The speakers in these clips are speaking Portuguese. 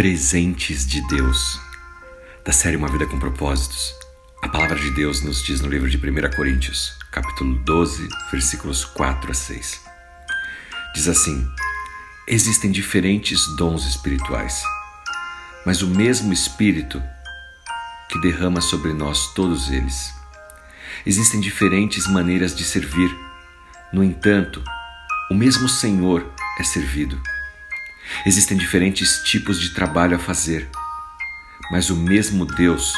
presentes de Deus. Da série Uma Vida com Propósitos, a palavra de Deus nos diz no livro de 1 Coríntios, capítulo 12, versículos 4 a 6. Diz assim: Existem diferentes dons espirituais, mas o mesmo Espírito que derrama sobre nós todos eles. Existem diferentes maneiras de servir, no entanto, o mesmo Senhor é servido. Existem diferentes tipos de trabalho a fazer, mas o mesmo Deus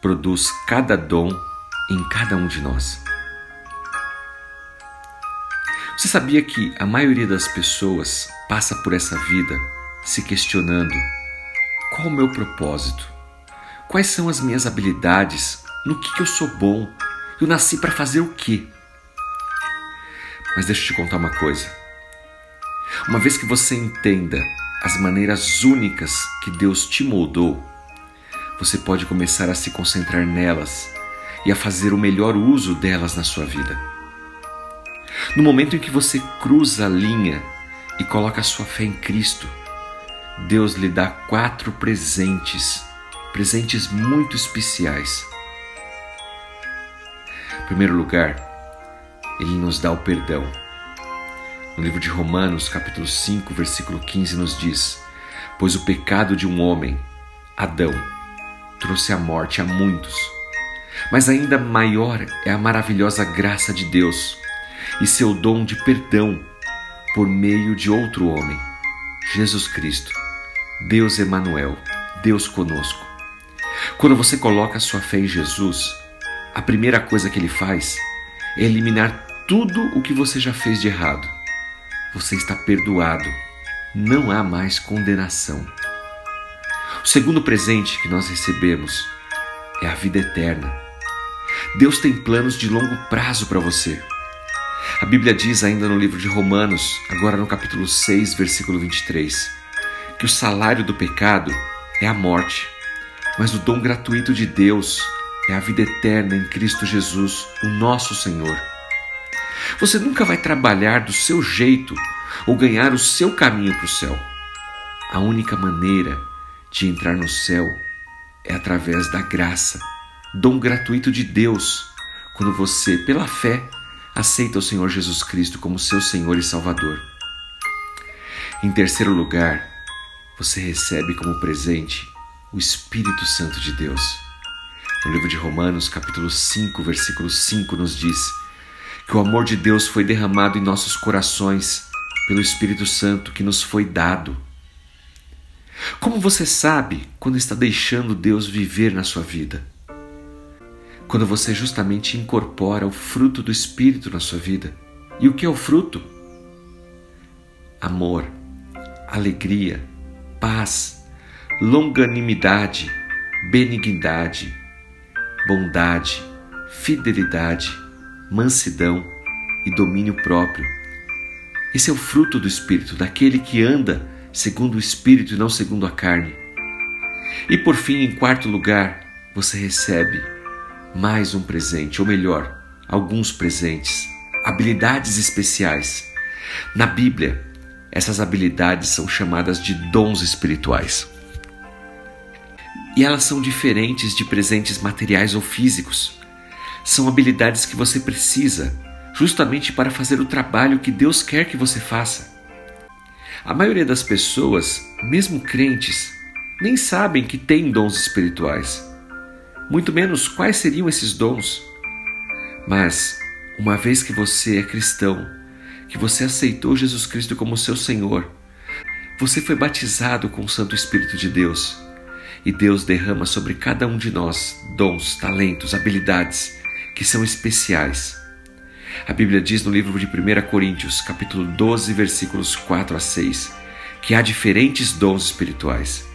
produz cada dom em cada um de nós. Você sabia que a maioria das pessoas passa por essa vida se questionando: qual o meu propósito? Quais são as minhas habilidades? No que, eu sou bom? Eu nasci para fazer o quê? Mas deixa eu te contar uma coisa. Uma vez que você entenda as maneiras únicas que Deus te moldou, você pode começar a se concentrar nelas e a fazer o melhor uso delas na sua vida. No momento em que você cruza a linha e coloca a sua fé em Cristo, Deus lhe dá quatro presentes, presentes muito especiais. Em primeiro lugar, Ele nos dá o perdão. No livro de Romanos, capítulo 5, versículo 15, nos diz: Pois o pecado de um homem, Adão, trouxe a morte a muitos. Mas ainda maior é a maravilhosa graça de Deus e seu dom de perdão por meio de outro homem, Jesus Cristo, Deus Emanuel, Deus conosco. Quando você coloca sua fé em Jesus, a primeira coisa que ele faz é eliminar tudo o que você já fez de errado você está perdoado. Não há mais condenação. O segundo presente que nós recebemos é a vida eterna. Deus tem planos de longo prazo para você. A Bíblia diz ainda no livro de Romanos, agora no capítulo 6, versículo 23, que o salário do pecado é a morte, mas o dom gratuito de Deus é a vida eterna em Cristo Jesus, o nosso Senhor. Você nunca vai trabalhar do seu jeito ou ganhar o seu caminho para o céu. A única maneira de entrar no céu é através da graça, dom gratuito de Deus, quando você, pela fé, aceita o Senhor Jesus Cristo como seu Senhor e Salvador. Em terceiro lugar, você recebe como presente o Espírito Santo de Deus. No livro de Romanos, capítulo 5, versículo 5, nos diz: que o amor de Deus foi derramado em nossos corações pelo Espírito Santo que nos foi dado. Como você sabe quando está deixando Deus viver na sua vida? Quando você justamente incorpora o fruto do Espírito na sua vida. E o que é o fruto? Amor, alegria, paz, longanimidade, benignidade, bondade, fidelidade mansidão e domínio próprio. Esse é o fruto do Espírito, daquele que anda segundo o Espírito e não segundo a carne. E por fim, em quarto lugar, você recebe mais um presente, ou melhor, alguns presentes, habilidades especiais. Na Bíblia, essas habilidades são chamadas de dons espirituais. E elas são diferentes de presentes materiais ou físicos são habilidades que você precisa justamente para fazer o trabalho que Deus quer que você faça. A maioria das pessoas, mesmo crentes, nem sabem que têm dons espirituais, muito menos quais seriam esses dons. Mas, uma vez que você é cristão, que você aceitou Jesus Cristo como seu Senhor, você foi batizado com o Santo Espírito de Deus e Deus derrama sobre cada um de nós dons, talentos, habilidades que são especiais. A Bíblia diz no livro de 1 Coríntios, capítulo 12, versículos 4 a 6, que há diferentes dons espirituais,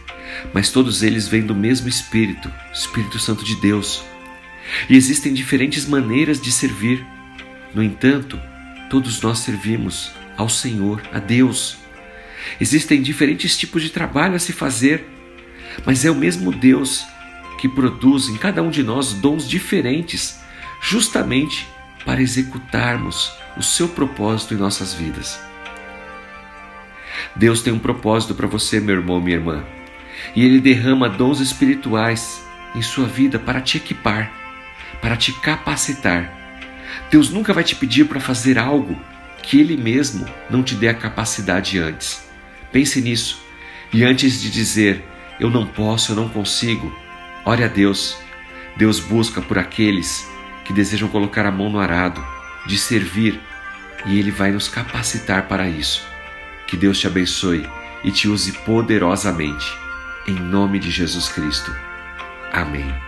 mas todos eles vêm do mesmo Espírito, Espírito Santo de Deus. E existem diferentes maneiras de servir. No entanto, todos nós servimos ao Senhor, a Deus. Existem diferentes tipos de trabalho a se fazer, mas é o mesmo Deus que produz em cada um de nós dons diferentes justamente para executarmos o seu propósito em nossas vidas. Deus tem um propósito para você, meu irmão, minha irmã. E Ele derrama dons espirituais em sua vida para te equipar, para te capacitar. Deus nunca vai te pedir para fazer algo que Ele mesmo não te dê a capacidade antes. Pense nisso. E antes de dizer, eu não posso, eu não consigo, ore a Deus. Deus busca por aqueles que desejam colocar a mão no arado, de servir, e Ele vai nos capacitar para isso. Que Deus te abençoe e te use poderosamente. Em nome de Jesus Cristo. Amém.